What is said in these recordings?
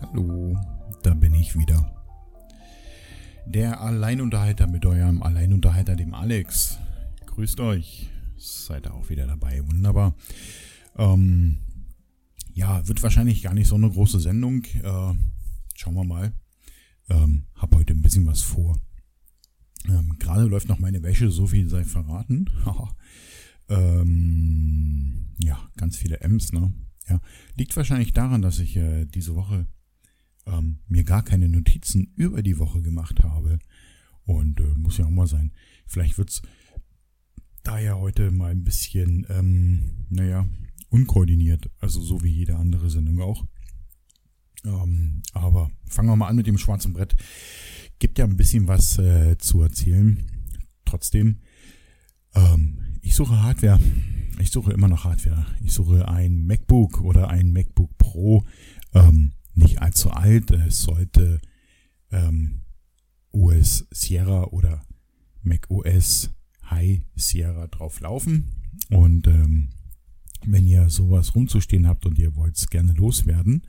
Hallo, da bin ich wieder. Der Alleinunterhalter mit eurem Alleinunterhalter, dem Alex. Grüßt euch. Seid ihr auch wieder dabei. Wunderbar. Ähm, ja, wird wahrscheinlich gar nicht so eine große Sendung. Äh, schauen wir mal. Ähm, hab heute ein bisschen was vor. Ähm, Gerade läuft noch meine Wäsche, so viel sei verraten. ähm, ja, ganz viele M's, ne? Ja, liegt wahrscheinlich daran, dass ich äh, diese Woche ähm, mir gar keine Notizen über die Woche gemacht habe. Und äh, muss ja auch mal sein. Vielleicht wird's da ja heute mal ein bisschen, ähm, naja, unkoordiniert. Also so wie jede andere Sendung auch. Ähm, aber fangen wir mal an mit dem schwarzen Brett. Gibt ja ein bisschen was äh, zu erzählen. Trotzdem, ähm, ich suche Hardware. Ich suche immer noch Hardware. Ich suche ein MacBook oder ein MacBook Pro. Ähm, nicht allzu alt. Es sollte ähm, OS Sierra oder Mac OS High Sierra drauf laufen. Und ähm, wenn ihr sowas rumzustehen habt und ihr wollt es gerne loswerden,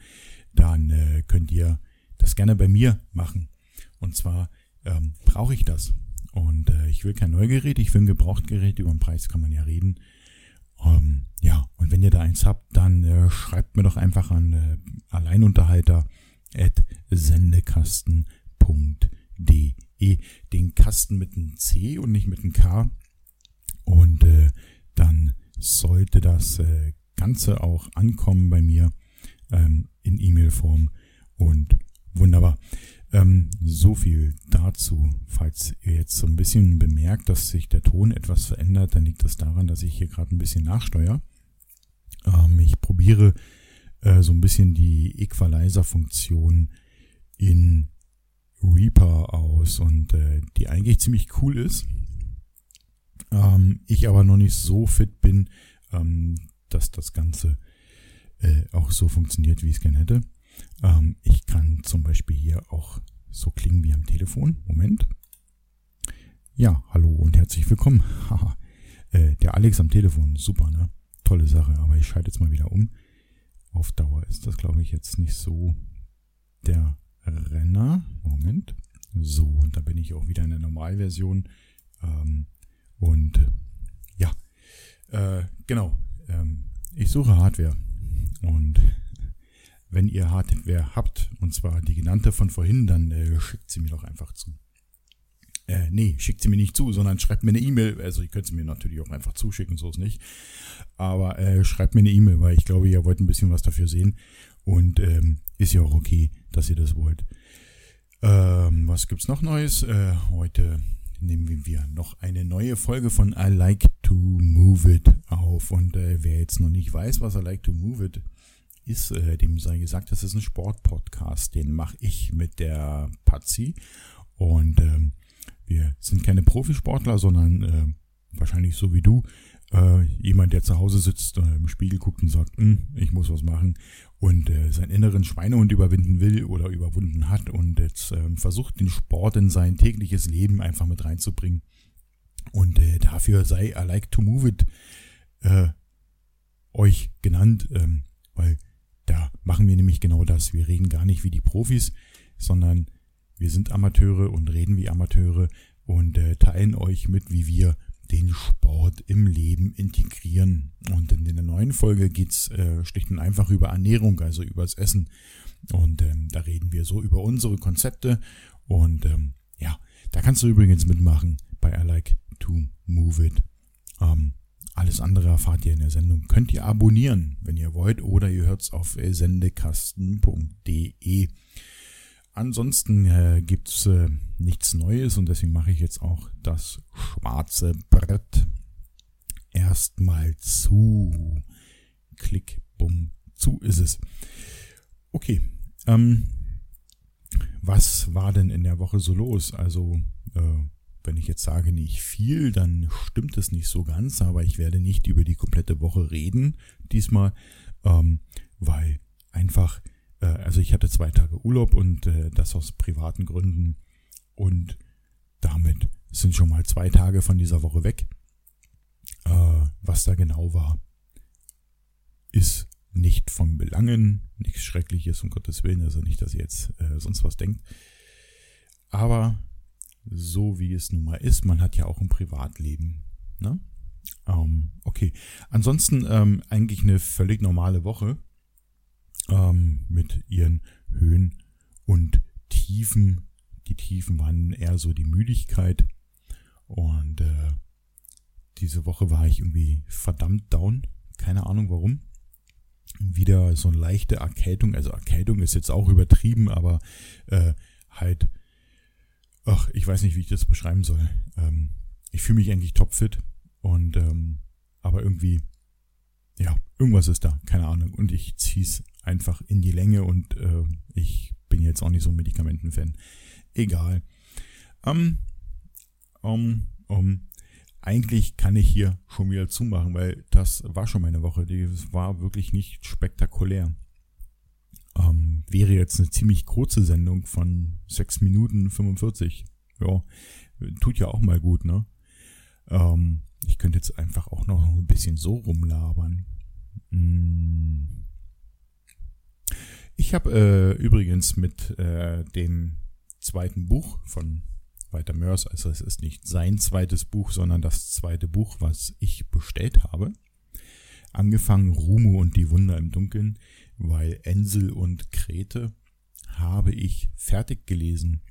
dann äh, könnt ihr das gerne bei mir machen. Und zwar ähm, brauche ich das. Und äh, ich will kein Neugerät, ich will ein Gebrauchtgerät. Über den Preis kann man ja reden. Ähm, ja, und wenn ihr da eins habt, dann äh, schreibt mir doch einfach an äh, alleinunterhalter.sendekasten.de. Den Kasten mit einem C und nicht mit einem K. Und äh, dann sollte das äh, Ganze auch ankommen bei mir ähm, in E-Mail-Form. Und wunderbar. Ähm, so viel dazu. Falls ihr jetzt so ein bisschen bemerkt, dass sich der Ton etwas verändert, dann liegt das daran, dass ich hier gerade ein bisschen nachsteuere. Ähm, ich probiere äh, so ein bisschen die Equalizer-Funktion in Reaper aus und äh, die eigentlich ziemlich cool ist. Ähm, ich aber noch nicht so fit bin, ähm, dass das Ganze äh, auch so funktioniert, wie ich es gerne hätte. Ähm, ich kann zum Beispiel hier auch so klingen wie am Telefon. Moment. Ja, hallo und herzlich willkommen. äh, der Alex am Telefon, super, ne? Tolle Sache, aber ich schalte jetzt mal wieder um. Auf Dauer ist das, glaube ich, jetzt nicht so der Renner. Moment. So, und da bin ich auch wieder in der Normalversion. Ähm, und ja, äh, genau. Ähm, ich suche Hardware. Und wenn ihr Hardware habt, und zwar die genannte von vorhin, dann äh, schickt sie mir doch einfach zu. Äh, nee, schickt sie mir nicht zu, sondern schreibt mir eine E-Mail. Also ihr könnt sie mir natürlich auch einfach zuschicken, so ist nicht. Aber äh, schreibt mir eine E-Mail, weil ich glaube, ihr wollt ein bisschen was dafür sehen. Und ähm, ist ja auch okay, dass ihr das wollt. Ähm, was gibt's noch Neues? Äh, heute nehmen wir noch eine neue Folge von I Like to Move It auf. Und äh, wer jetzt noch nicht weiß, was I Like to Move It ist, äh, dem sei gesagt, das ist ein Sportpodcast. Den mache ich mit der Patsy. Und ähm, wir sind keine Profisportler, sondern äh, wahrscheinlich so wie du, äh, jemand, der zu Hause sitzt, äh, im Spiegel guckt und sagt, hm, ich muss was machen und äh, seinen inneren Schweinehund überwinden will oder überwunden hat und jetzt äh, versucht, den Sport in sein tägliches Leben einfach mit reinzubringen. Und äh, dafür sei I like to move it äh, euch genannt, ähm, weil da machen wir nämlich genau das. Wir reden gar nicht wie die Profis, sondern wir sind Amateure und reden wie Amateure und äh, teilen euch mit, wie wir den Sport im Leben integrieren. Und in der neuen Folge geht's äh, schlicht und einfach über Ernährung, also übers Essen. Und ähm, da reden wir so über unsere Konzepte. Und ähm, ja, da kannst du übrigens mitmachen bei I Like to Move It. Ähm, alles andere erfahrt ihr in der Sendung. Könnt ihr abonnieren, wenn ihr wollt, oder ihr hört's auf sendekasten.de. Ansonsten äh, gibt's äh, nichts Neues und deswegen mache ich jetzt auch das schwarze Brett erstmal zu. Klick, bumm, zu ist es. Okay, ähm, was war denn in der Woche so los? Also äh, wenn ich jetzt sage nicht viel, dann stimmt es nicht so ganz, aber ich werde nicht über die komplette Woche reden diesmal, ähm, weil einfach, äh, also ich hatte zwei Tage Urlaub und äh, das aus privaten Gründen und damit sind schon mal zwei Tage von dieser Woche weg. Äh, was da genau war, ist nicht von Belangen, nichts Schreckliches, um Gottes Willen, also nicht, dass ihr jetzt äh, sonst was denkt. Aber so wie es nun mal ist, man hat ja auch ein Privatleben. Ne? Ähm, okay, ansonsten ähm, eigentlich eine völlig normale Woche ähm, mit ihren Höhen und Tiefen. Die Tiefen waren eher so die Müdigkeit und äh, diese Woche war ich irgendwie verdammt down. Keine Ahnung warum. Wieder so eine leichte Erkältung. Also Erkältung ist jetzt auch übertrieben, aber äh, halt, ach, ich weiß nicht, wie ich das beschreiben soll. Ähm, ich fühle mich eigentlich topfit und ähm, aber irgendwie, ja, irgendwas ist da, keine Ahnung. Und ich ziehe es einfach in die Länge und äh, ich bin jetzt auch nicht so ein Medikamentenfan. Egal. Ähm, um, um, eigentlich kann ich hier schon wieder zumachen, weil das war schon meine Woche. Die war wirklich nicht spektakulär. Ähm, wäre jetzt eine ziemlich kurze Sendung von 6 Minuten 45. Ja, tut ja auch mal gut, ne? Ähm, ich könnte jetzt einfach auch noch ein bisschen so rumlabern. Hm. Ich habe äh, übrigens mit äh, dem zweiten Buch von Walter Mörs. Also es ist nicht sein zweites Buch, sondern das zweite Buch, was ich bestellt habe. Angefangen Rumo und die Wunder im Dunkeln, weil Ensel und Krete habe ich fertig gelesen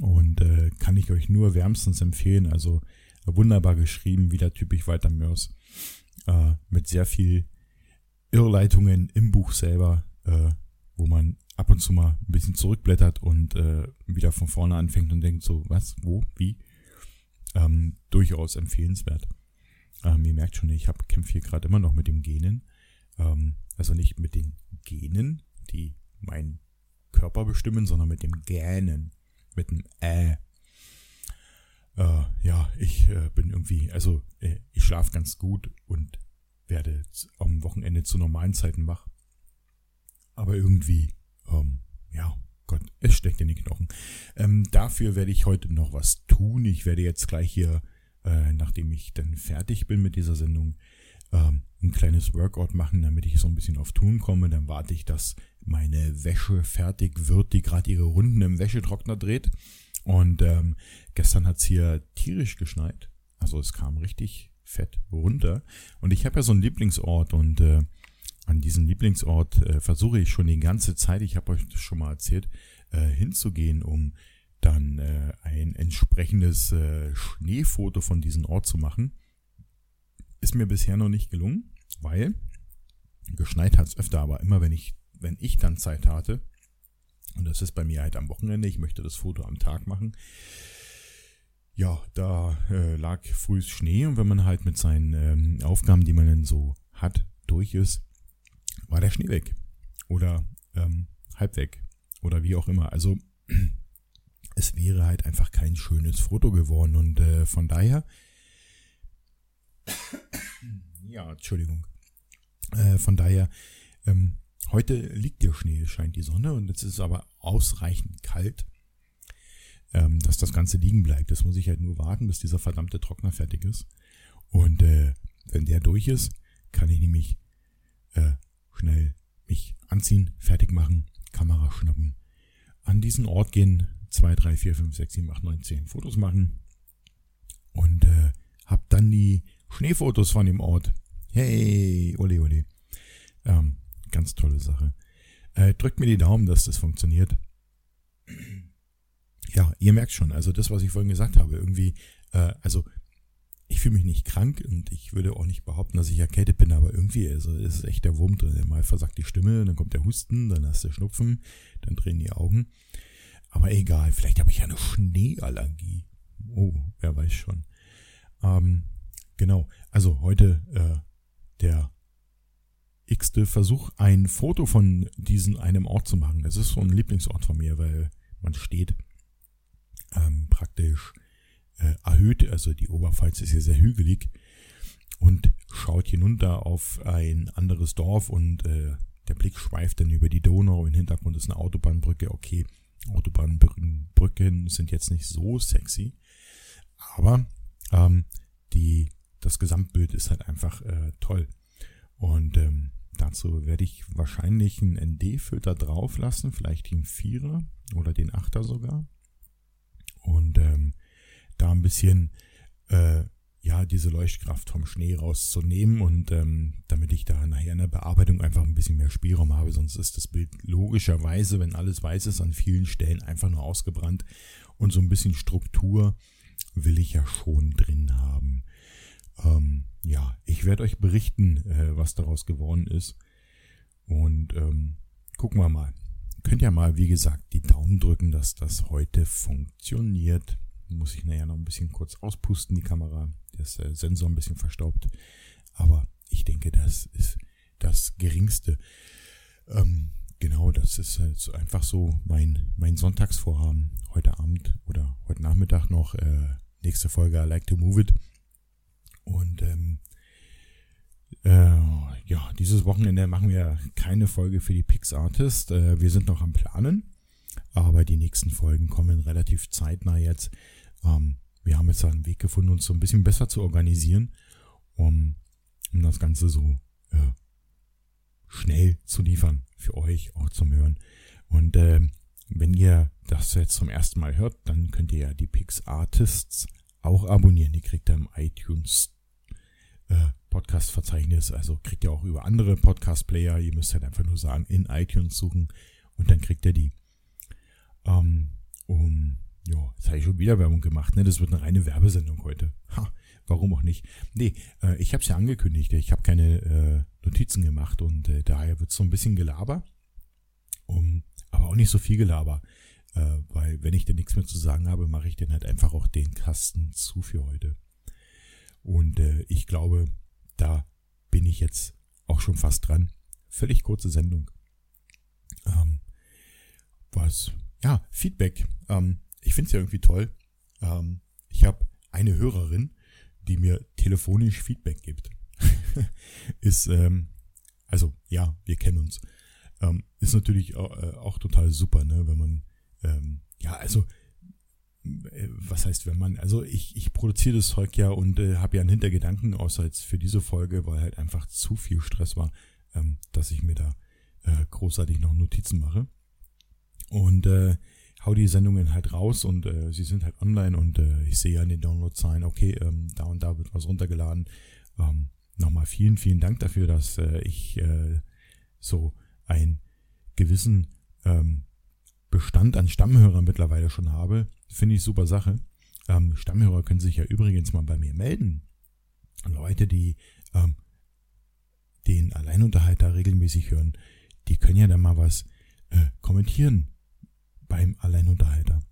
und äh, kann ich euch nur wärmstens empfehlen. Also wunderbar geschrieben, wieder typisch Walter Mörs, äh, mit sehr viel Irrleitungen im Buch selber, äh, wo man ab und zu mal ein bisschen zurückblättert und äh, wieder von vorne anfängt und denkt so, was, wo, wie, ähm, durchaus empfehlenswert. Ähm, ihr merkt schon, ich kämpfe hier gerade immer noch mit dem Genen. Ähm, also nicht mit den Genen, die meinen Körper bestimmen, sondern mit dem Gähnen. Mit dem Äh. Äh, ja, ich äh, bin irgendwie, also äh, ich schlafe ganz gut und werde am Wochenende zu normalen Zeiten wach. Aber irgendwie ähm, ja, Gott, es steckt in den Knochen. Ähm, dafür werde ich heute noch was tun. Ich werde jetzt gleich hier, äh, nachdem ich dann fertig bin mit dieser Sendung, ähm, ein kleines Workout machen, damit ich so ein bisschen auf Tun komme. Dann warte ich, dass meine Wäsche fertig wird, die gerade ihre Runden im Wäschetrockner dreht. Und ähm, gestern hat's hier tierisch geschneit. Also es kam richtig fett runter. Und ich habe ja so einen Lieblingsort und äh, an diesen Lieblingsort äh, versuche ich schon die ganze Zeit, ich habe euch das schon mal erzählt, äh, hinzugehen, um dann äh, ein entsprechendes äh, Schneefoto von diesem Ort zu machen. Ist mir bisher noch nicht gelungen, weil geschneit hat es öfter, aber immer wenn ich, wenn ich dann Zeit hatte, und das ist bei mir halt am Wochenende, ich möchte das Foto am Tag machen, ja, da äh, lag frühes Schnee und wenn man halt mit seinen ähm, Aufgaben, die man dann so hat, durch ist, war der Schnee weg. Oder ähm, halb weg. Oder wie auch immer. Also es wäre halt einfach kein schönes Foto geworden. Und äh, von daher. Ja, Entschuldigung. Äh, von daher, ähm, heute liegt der Schnee, scheint die Sonne und es ist aber ausreichend kalt, ähm, dass das Ganze liegen bleibt. Das muss ich halt nur warten, bis dieser verdammte Trockner fertig ist. Und äh, wenn der durch ist, kann ich nämlich äh, schnell mich anziehen, fertig machen, Kamera schnappen, an diesen Ort gehen, 2, 3, 4, 5, 6, 7, 8, 9, 10 Fotos machen und äh, hab dann die Schneefotos von dem Ort. Hey, ole ole. Ähm, ganz tolle Sache. Äh, drückt mir die Daumen, dass das funktioniert. Ja, ihr merkt schon, also das, was ich vorhin gesagt habe, irgendwie, äh, also ich fühle mich nicht krank und ich würde auch nicht behaupten, dass ich erkältet bin, aber irgendwie also ist es echt der Wurm drin. Mal versagt die Stimme, dann kommt der Husten, dann hast du Schnupfen, dann drehen die Augen. Aber egal, vielleicht habe ich ja eine Schneeallergie. Oh, wer weiß schon. Ähm, genau, also heute äh, der x-te Versuch, ein Foto von diesem einem Ort zu machen. Das ist so ein Lieblingsort von mir, weil man steht ähm, praktisch äh, erhöht, also die Oberpfalz ist hier sehr hügelig und schaut hinunter auf ein anderes Dorf und äh, der Blick schweift dann über die Donau. Im Hintergrund ist eine Autobahnbrücke. Okay, Autobahnbrücken sind jetzt nicht so sexy, aber ähm, die, das Gesamtbild ist halt einfach äh, toll. Und ähm, dazu werde ich wahrscheinlich einen ND-Filter drauf lassen, vielleicht den Vierer oder den Achter sogar. Und ähm, da ein bisschen äh, ja diese Leuchtkraft vom Schnee rauszunehmen und ähm, damit ich da nachher in der Bearbeitung einfach ein bisschen mehr Spielraum habe, sonst ist das Bild logischerweise, wenn alles weiß ist, an vielen Stellen einfach nur ausgebrannt und so ein bisschen Struktur will ich ja schon drin haben. Ähm, ja, ich werde euch berichten, äh, was daraus geworden ist und ähm, gucken wir mal. Könnt ja mal, wie gesagt, die Daumen drücken, dass das heute funktioniert. Muss ich nachher noch ein bisschen kurz auspusten, die Kamera. Der äh, Sensor ein bisschen verstaubt. Aber ich denke, das ist das Geringste. Ähm, genau, das ist halt einfach so mein, mein Sonntagsvorhaben. Heute Abend oder heute Nachmittag noch. Äh, nächste Folge I Like to Move It. Und ähm, äh, ja, dieses Wochenende machen wir keine Folge für die Pix Artist. Äh, wir sind noch am Planen. Aber die nächsten Folgen kommen relativ zeitnah jetzt. Ähm, wir haben jetzt einen Weg gefunden, uns so ein bisschen besser zu organisieren, um, um das Ganze so äh, schnell zu liefern für euch, auch zum Hören. Und äh, wenn ihr das jetzt zum ersten Mal hört, dann könnt ihr ja die Pix Artists auch abonnieren. Die kriegt ihr im iTunes äh, Podcast-Verzeichnis. Also kriegt ihr auch über andere Podcast-Player. Ihr müsst halt einfach nur sagen, in iTunes suchen und dann kriegt ihr die. Ähm, um ja, jetzt habe ich schon wieder Werbung gemacht, ne? Das wird eine reine Werbesendung heute. Ha, warum auch nicht? Nee, äh, ich habe es ja angekündigt. Ich habe keine äh, Notizen gemacht und äh, daher wird so ein bisschen Gelaber. Um, aber auch nicht so viel Gelaber. Äh, weil wenn ich denn nichts mehr zu sagen habe, mache ich dann halt einfach auch den Kasten zu für heute. Und äh, ich glaube, da bin ich jetzt auch schon fast dran. Völlig kurze Sendung. Ähm, was? Ja, Feedback. Ähm, ich finde es ja irgendwie toll. Ähm, ich habe eine Hörerin, die mir telefonisch Feedback gibt. ist, ähm, also ja, wir kennen uns. Ähm, ist natürlich auch, äh, auch total super, ne, wenn man, ähm, ja, also äh, was heißt, wenn man, also ich, ich produziere das Zeug ja und äh, habe ja einen Hintergedanken, außer jetzt für diese Folge, weil halt einfach zu viel Stress war, ähm, dass ich mir da äh, großartig noch Notizen mache. Und äh, hau die Sendungen halt raus und äh, sie sind halt online und äh, ich sehe ja in den Downloadzahlen, okay, ähm, da und da wird was runtergeladen. Ähm, Nochmal vielen, vielen Dank dafür, dass äh, ich äh, so einen gewissen ähm, Bestand an Stammhörern mittlerweile schon habe. Finde ich super Sache. Ähm, Stammhörer können sich ja übrigens mal bei mir melden. Leute, die ähm, den Alleinunterhalter regelmäßig hören, die können ja dann mal was äh, kommentieren beim Alleinunterhalter.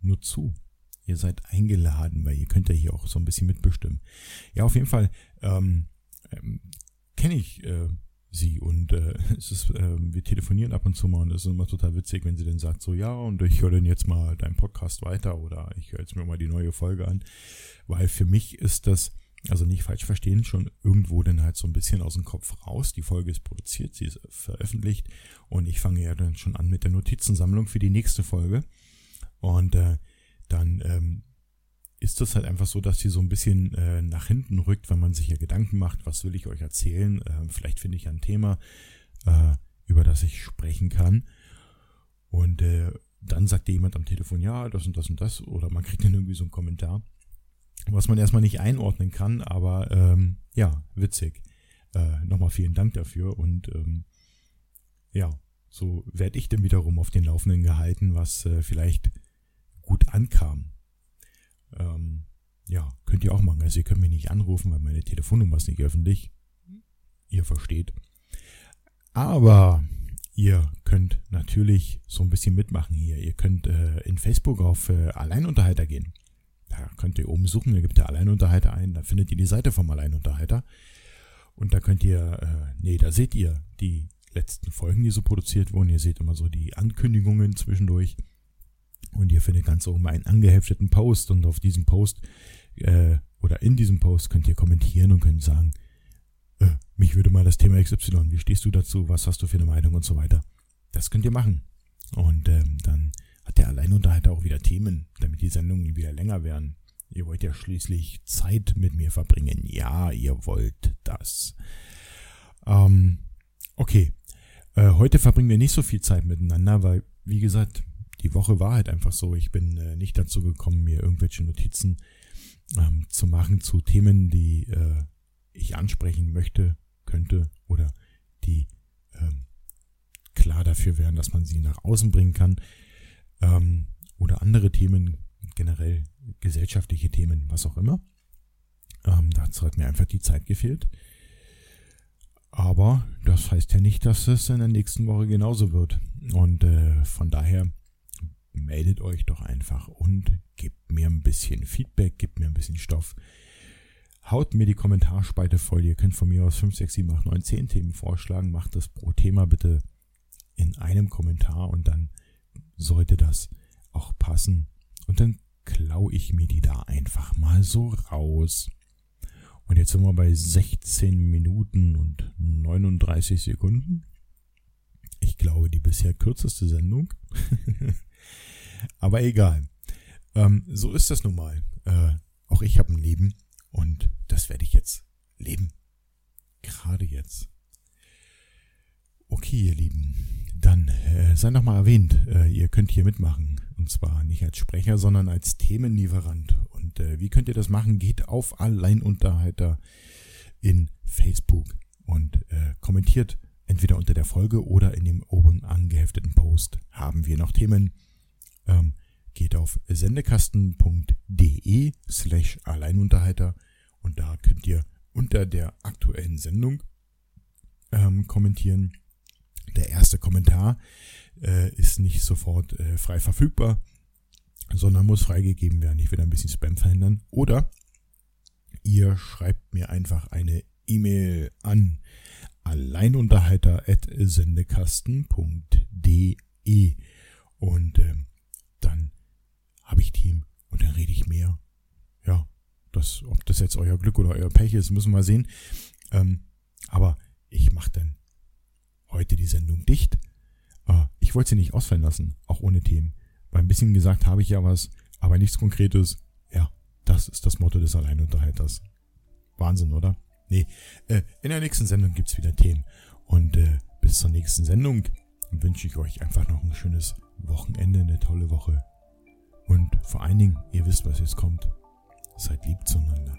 Nur zu. Ihr seid eingeladen, weil ihr könnt ja hier auch so ein bisschen mitbestimmen. Ja, auf jeden Fall ähm, ähm, kenne ich äh, sie und äh, es ist, äh, wir telefonieren ab und zu mal und es ist immer total witzig, wenn sie dann sagt so, ja, und ich höre dann jetzt mal deinen Podcast weiter oder ich höre jetzt mir mal die neue Folge an, weil für mich ist das also nicht falsch verstehen, schon irgendwo dann halt so ein bisschen aus dem Kopf raus. Die Folge ist produziert, sie ist veröffentlicht und ich fange ja dann schon an mit der Notizensammlung für die nächste Folge. Und äh, dann ähm, ist das halt einfach so, dass sie so ein bisschen äh, nach hinten rückt, wenn man sich ja Gedanken macht, was will ich euch erzählen. Äh, vielleicht finde ich ein Thema, äh, über das ich sprechen kann. Und äh, dann sagt dir jemand am Telefon, ja, das und das und das. Oder man kriegt dann irgendwie so einen Kommentar was man erstmal nicht einordnen kann, aber ähm, ja, witzig. Äh, Nochmal vielen Dank dafür und ähm, ja, so werde ich dann wiederum auf den Laufenden gehalten, was äh, vielleicht gut ankam. Ähm, ja, könnt ihr auch machen. Also ihr könnt mich nicht anrufen, weil meine Telefonnummer ist nicht öffentlich. Ihr versteht. Aber ihr könnt natürlich so ein bisschen mitmachen hier. Ihr könnt äh, in Facebook auf äh, Alleinunterhalter gehen. Da könnt ihr oben suchen, da gibt ihr Alleinunterhalter ein, da findet ihr die Seite vom Alleinunterhalter. Und da könnt ihr, äh, nee, da seht ihr die letzten Folgen, die so produziert wurden. Ihr seht immer so die Ankündigungen zwischendurch. Und ihr findet ganz oben einen angehefteten Post. Und auf diesem Post äh, oder in diesem Post könnt ihr kommentieren und könnt sagen, äh, mich würde mal das Thema XY, wie stehst du dazu, was hast du für eine Meinung und so weiter. Das könnt ihr machen. Und ähm, dann hat der Alleinunterhalter auch wieder Themen, damit die Sendungen wieder länger werden. Ihr wollt ja schließlich Zeit mit mir verbringen. Ja, ihr wollt das. Ähm, Okay, äh, heute verbringen wir nicht so viel Zeit miteinander, weil, wie gesagt, die Woche war halt einfach so. Ich bin äh, nicht dazu gekommen, mir irgendwelche Notizen ähm, zu machen zu Themen, die äh, ich ansprechen möchte, könnte oder die ähm, klar dafür wären, dass man sie nach außen bringen kann. Ähm, oder andere Themen, generell gesellschaftliche Themen, was auch immer. Ähm, dazu hat mir einfach die Zeit gefehlt. Aber das heißt ja nicht, dass es in der nächsten Woche genauso wird. Und äh, von daher meldet euch doch einfach und gebt mir ein bisschen Feedback, gebt mir ein bisschen Stoff. Haut mir die Kommentarspalte voll. Ihr könnt von mir aus 5, 6, 7, 8, 9, 10 Themen vorschlagen. Macht das pro Thema bitte in einem Kommentar und dann sollte das auch passen. Und dann klaue ich mir die da einfach mal so raus. Und jetzt sind wir bei 16 Minuten und 39 Sekunden. Ich glaube, die bisher kürzeste Sendung. Aber egal. Ähm, so ist das nun mal. Äh, auch ich habe ein Leben und das werde ich jetzt leben. Gerade jetzt. Okay, ihr Lieben, dann äh, sei noch mal erwähnt, äh, ihr könnt hier mitmachen. Und zwar nicht als Sprecher, sondern als Themenlieferant. Und äh, wie könnt ihr das machen? Geht auf Alleinunterhalter in Facebook und äh, kommentiert entweder unter der Folge oder in dem oben angehefteten Post. Haben wir noch Themen? Ähm, geht auf sendekasten.de slash Alleinunterhalter und da könnt ihr unter der aktuellen Sendung ähm, kommentieren. Der erste Kommentar äh, ist nicht sofort äh, frei verfügbar, sondern muss freigegeben werden. Ich will ein bisschen Spam verhindern. Oder ihr schreibt mir einfach eine E-Mail an alleinunterhalter.sendekasten.de und ähm, ich Team und dann rede ich mehr. Ja, das, ob das jetzt euer Glück oder euer Pech ist, müssen wir sehen. Ähm, aber ich mache dann heute die Sendung dicht. Äh, ich wollte sie nicht ausfallen lassen, auch ohne Themen. Weil ein bisschen gesagt habe ich ja was, aber nichts Konkretes. Ja, das ist das Motto des Alleinunterhalters. Wahnsinn, oder? Nee, äh, in der nächsten Sendung gibt's wieder Themen. Und äh, bis zur nächsten Sendung wünsche ich euch einfach noch ein schönes Wochenende, eine tolle Woche. Und vor allen Dingen, ihr wisst, was jetzt kommt. Seid lieb zueinander.